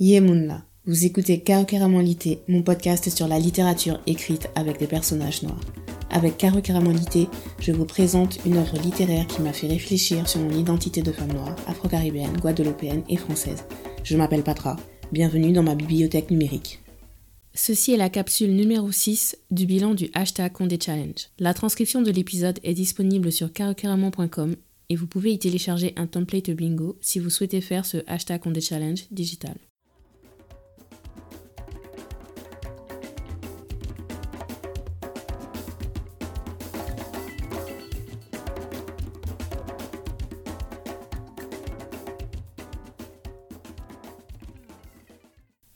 Yemunla, vous écoutez Karokeramolité, mon podcast sur la littérature écrite avec des personnages noirs. Avec Karokeramolité, je vous présente une œuvre littéraire qui m'a fait réfléchir sur mon identité de femme noire, afro-caribéenne, guadeloupéenne et française. Je m'appelle Patra, bienvenue dans ma bibliothèque numérique. Ceci est la capsule numéro 6 du bilan du hashtag Condé Challenge. La transcription de l'épisode est disponible sur karokeramon.com et vous pouvez y télécharger un template bingo si vous souhaitez faire ce hashtag Condé Challenge digital.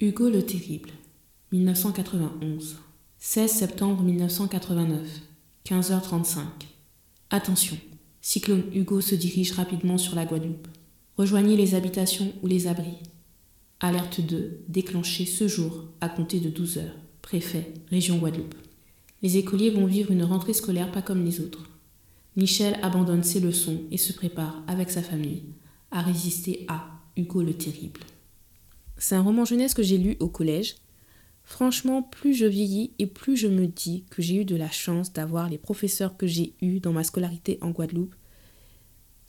Hugo le Terrible, 1991. 16 septembre 1989, 15h35. Attention, cyclone Hugo se dirige rapidement sur la Guadeloupe. Rejoignez les habitations ou les abris. Alerte 2, déclenchée ce jour à compter de 12 h Préfet, région Guadeloupe. Les écoliers vont vivre une rentrée scolaire pas comme les autres. Michel abandonne ses leçons et se prépare, avec sa famille, à résister à Hugo le Terrible. C'est un roman jeunesse que j'ai lu au collège. Franchement, plus je vieillis et plus je me dis que j'ai eu de la chance d'avoir les professeurs que j'ai eus dans ma scolarité en Guadeloupe.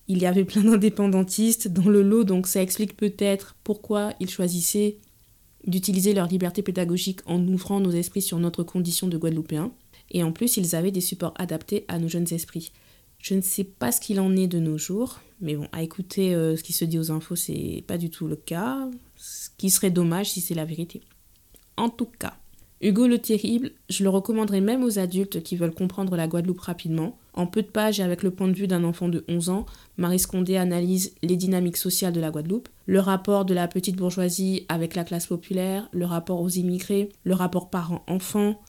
Il y avait plein d'indépendantistes dans le lot, donc ça explique peut-être pourquoi ils choisissaient d'utiliser leur liberté pédagogique en ouvrant nos esprits sur notre condition de Guadeloupéens. Et en plus, ils avaient des supports adaptés à nos jeunes esprits. Je ne sais pas ce qu'il en est de nos jours, mais bon, à écouter euh, ce qui se dit aux infos, c'est pas du tout le cas ce qui serait dommage si c'est la vérité. En tout cas, Hugo le Terrible, je le recommanderais même aux adultes qui veulent comprendre la Guadeloupe rapidement. En peu de pages et avec le point de vue d'un enfant de 11 ans, Marie Scondé analyse les dynamiques sociales de la Guadeloupe, le rapport de la petite bourgeoisie avec la classe populaire, le rapport aux immigrés, le rapport parents-enfants,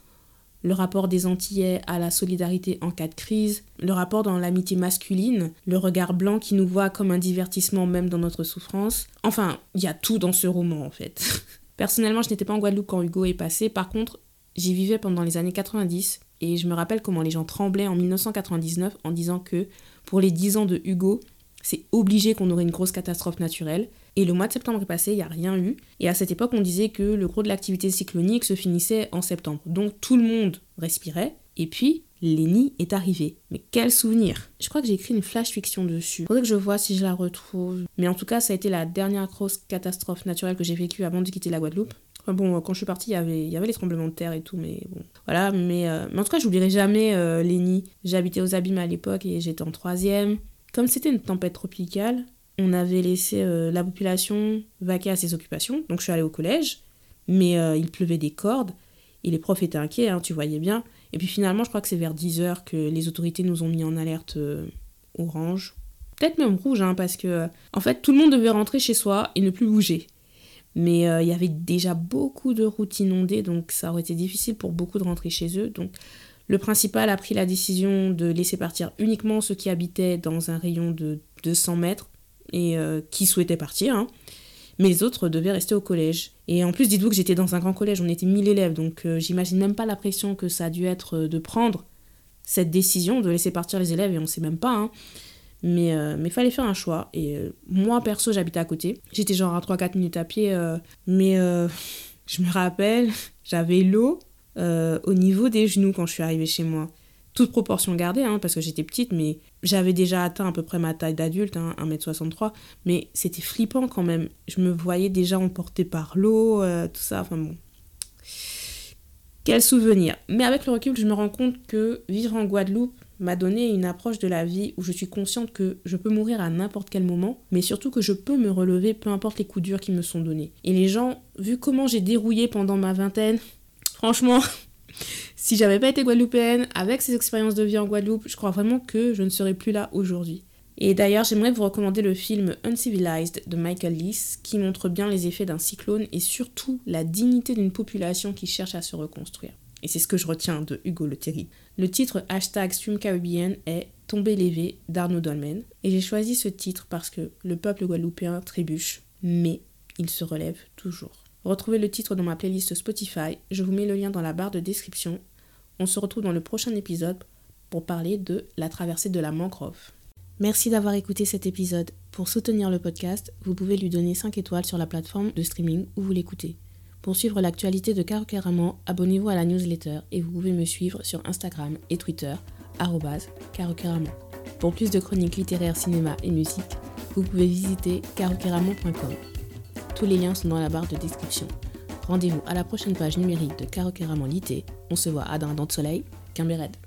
le rapport des Antillais à la solidarité en cas de crise, le rapport dans l'amitié masculine, le regard blanc qui nous voit comme un divertissement même dans notre souffrance. Enfin, il y a tout dans ce roman en fait. Personnellement, je n'étais pas en Guadeloupe quand Hugo est passé, par contre, j'y vivais pendant les années 90 et je me rappelle comment les gens tremblaient en 1999 en disant que pour les 10 ans de Hugo, c'est obligé qu'on aurait une grosse catastrophe naturelle. Et le mois de septembre est passé, il n'y a rien eu. Et à cette époque, on disait que le gros de l'activité cyclonique se finissait en septembre. Donc tout le monde respirait. Et puis, Lenny est arrivé. Mais quel souvenir Je crois que j'ai écrit une flash fiction dessus. Faudrait que je vois si je la retrouve. Mais en tout cas, ça a été la dernière grosse catastrophe naturelle que j'ai vécue avant de quitter la Guadeloupe. Enfin bon, quand je suis partie, il y avait, les tremblements de terre et tout, mais bon. Voilà, mais, euh, en tout cas, j'oublierai jamais euh, Lenny. J'habitais aux Abîmes à l'époque et j'étais en troisième. Comme c'était une tempête tropicale, on avait laissé euh, la population vaquer à ses occupations. Donc je suis allée au collège, mais euh, il pleuvait des cordes et les profs étaient inquiets, hein, tu voyais bien. Et puis finalement, je crois que c'est vers 10h que les autorités nous ont mis en alerte euh, orange. Peut-être même rouge, hein, parce que en fait, tout le monde devait rentrer chez soi et ne plus bouger. Mais il y avait déjà beaucoup de routes inondées, donc ça aurait été difficile pour beaucoup de rentrer chez eux. Donc le principal a pris la décision de laisser partir uniquement ceux qui habitaient dans un rayon de 200 mètres et euh, qui souhaitaient partir. Hein. Mais les autres devaient rester au collège. Et en plus, dites-vous que j'étais dans un grand collège, on était 1000 élèves, donc euh, j'imagine même pas la pression que ça a dû être euh, de prendre cette décision de laisser partir les élèves, et on sait même pas. Hein. Mais il fallait faire un choix. Et moi, perso, j'habitais à côté. J'étais genre à 3-4 minutes à pied. mais je me rappelle, j'avais l'eau au niveau des genoux quand je suis arrivée chez moi toute proportion gardée, hein, parce que j'étais petite, mais j'avais déjà atteint à peu près ma taille d'adulte, hein, 1m63, mais c'était flippant quand même. Je me voyais déjà emportée par l'eau, euh, tout ça, enfin bon. Quel souvenir. Mais avec le recul, je me rends compte que vivre en Guadeloupe m'a donné une approche de la vie où je suis consciente que je peux mourir à n'importe quel moment, mais surtout que je peux me relever peu importe les coups durs qui me sont donnés. Et les gens, vu comment j'ai dérouillé pendant ma vingtaine, franchement, si j'avais pas été guadeloupéenne, avec ces expériences de vie en Guadeloupe, je crois vraiment que je ne serais plus là aujourd'hui. Et d'ailleurs, j'aimerais vous recommander le film Uncivilized de Michael Lees, qui montre bien les effets d'un cyclone et surtout la dignité d'une population qui cherche à se reconstruire. Et c'est ce que je retiens de Hugo Le. Le titre hashtag Caribbean est Tomber l'évé d'Arnaud Dolmen. Et j'ai choisi ce titre parce que le peuple guadeloupéen trébuche, mais il se relève toujours. Retrouvez le titre dans ma playlist Spotify, je vous mets le lien dans la barre de description. On se retrouve dans le prochain épisode pour parler de la traversée de la mangrove. Merci d'avoir écouté cet épisode. Pour soutenir le podcast, vous pouvez lui donner 5 étoiles sur la plateforme de streaming où vous l'écoutez. Pour suivre l'actualité de Caroqueraman, abonnez-vous à la newsletter et vous pouvez me suivre sur Instagram et Twitter, caroqueraman. Pour plus de chroniques littéraires, cinéma et musique, vous pouvez visiter caroqueraman.com. Tous les liens sont dans la barre de description. Rendez-vous à la prochaine page numérique de Caroqueraman Lité. On se voit à Dindon de Soleil, Red.